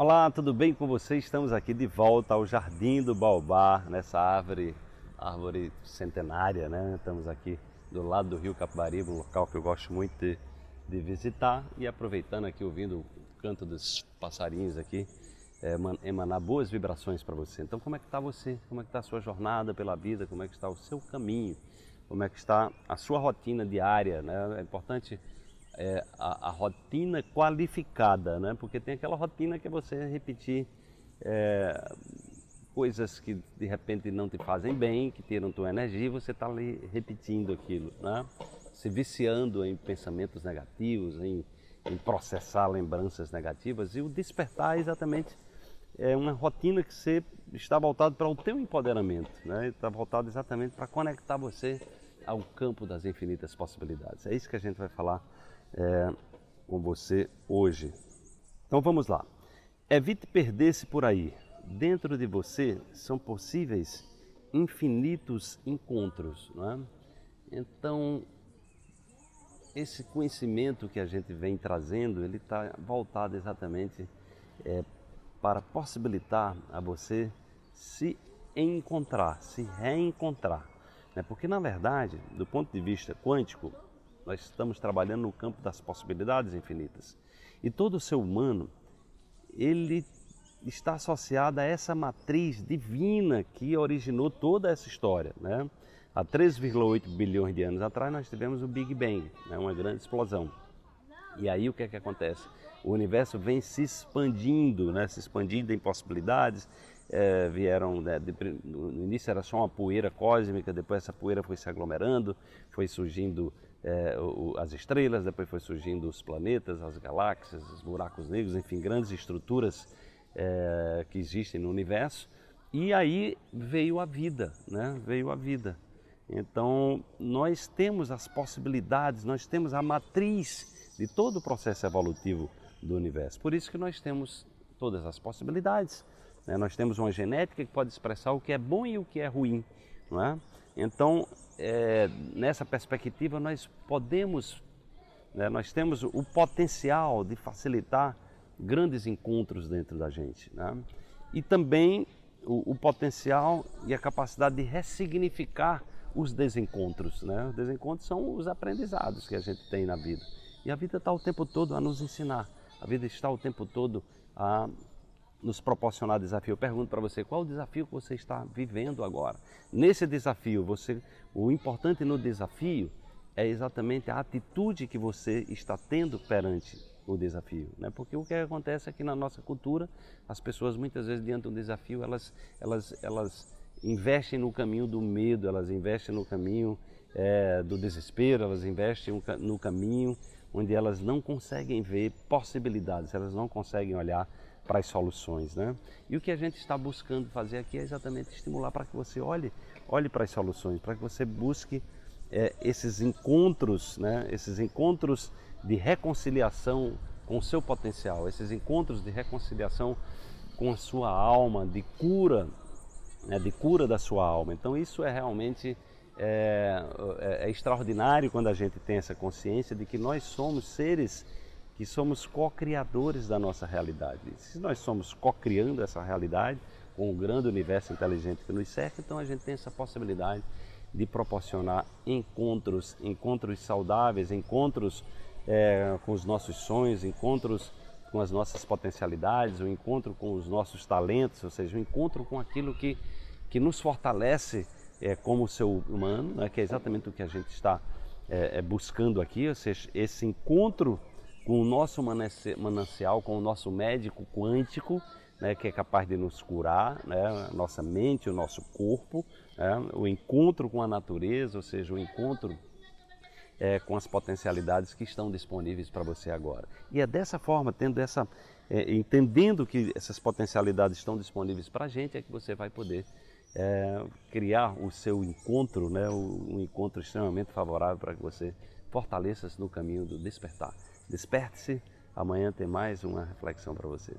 Olá, tudo bem com você? Estamos aqui de volta ao Jardim do Baobá, nessa árvore, árvore centenária, né? Estamos aqui do lado do Rio Capibaribe, um local que eu gosto muito de, de visitar e aproveitando aqui, ouvindo o canto dos passarinhos aqui, é, emanar boas vibrações para você. Então, como é que está você? Como é que está a sua jornada pela vida? Como é que está o seu caminho? Como é que está a sua rotina diária? Né? É importante é, a, a, rotina qualificada, né? Porque tem aquela rotina que é você repetir é, coisas que de repente não te fazem bem, que tiram tua energia, e você está ali repetindo aquilo, né? Se viciando em pensamentos negativos, em, em processar lembranças negativas e o despertar é exatamente é uma rotina que você está voltado para o teu empoderamento, né? Está voltado exatamente para conectar você ao campo das infinitas possibilidades. É isso que a gente vai falar é, com você hoje. Então vamos lá. Evite perder-se por aí. Dentro de você são possíveis infinitos encontros, não é? Então esse conhecimento que a gente vem trazendo, ele está voltado exatamente é, para possibilitar a você se encontrar, se reencontrar. Né? Porque na verdade, do ponto de vista quântico, nós estamos trabalhando no campo das possibilidades infinitas. E todo ser humano, ele está associado a essa matriz divina que originou toda essa história. Né? Há 3,8 bilhões de anos atrás nós tivemos o Big Bang, né? uma grande explosão. E aí o que é que acontece? O universo vem se expandindo, né? se expandindo em possibilidades. É, vieram, né, de, no início era só uma poeira cósmica, depois essa poeira foi se aglomerando, foi surgindo é, o, as estrelas, depois foi surgindo os planetas, as galáxias, os buracos negros, enfim, grandes estruturas é, que existem no universo. E aí veio a vida, né? Veio a vida. Então nós temos as possibilidades, nós temos a matriz de todo o processo evolutivo do universo. Por isso que nós temos todas as possibilidades. Né? Nós temos uma genética que pode expressar o que é bom e o que é ruim. Não é? Então é, nessa perspectiva, nós podemos, né, nós temos o potencial de facilitar grandes encontros dentro da gente. Né? E também o, o, potencial e a capacidade de ressignificar os desencontros. Né? Os desencontros são os aprendizados que a gente tem na vida. E a vida está o tempo todo a nos ensinar. A vida está o tempo todo a nos proporcionar desafio. Eu pergunto para você, qual o desafio que você está vivendo agora? Nesse desafio, você, o importante no desafio é exatamente a atitude que você está tendo perante o desafio, né? Porque o que acontece é que na nossa cultura, as pessoas muitas vezes diante de um desafio, elas, elas, elas investem no caminho do medo, elas investem no caminho é, do desespero, elas investem no caminho onde elas não conseguem ver possibilidades, elas não conseguem olhar para as soluções, né? E o que a gente está buscando fazer aqui é exatamente estimular para que você olhe, olhe para as soluções, para que você busque é, esses encontros, né? Esses encontros de reconciliação com o seu potencial, esses encontros de reconciliação com a sua alma, de cura, né? de cura da sua alma. Então isso é realmente é, é, é extraordinário quando a gente tem essa consciência de que nós somos seres que somos co-criadores da nossa realidade. Se nós somos co-criando essa realidade com o grande universo inteligente que nos cerca, então a gente tem essa possibilidade de proporcionar encontros, encontros saudáveis, encontros é, com os nossos sonhos, encontros com as nossas potencialidades, o um encontro com os nossos talentos, ou seja, o um encontro com aquilo que, que nos fortalece é, como ser humano, né, que é exatamente o que a gente está é, buscando aqui, ou seja, esse encontro com o nosso manancial, com o nosso médico quântico, né, que é capaz de nos curar, né, nossa mente, o nosso corpo, né, o encontro com a natureza, ou seja, o encontro é, com as potencialidades que estão disponíveis para você agora. E é dessa forma, tendo essa, é, entendendo que essas potencialidades estão disponíveis para a gente, é que você vai poder é, criar o seu encontro, né, um encontro extremamente favorável para que você fortaleça-se no caminho do despertar. Desperte-se, amanhã tem mais uma reflexão para você.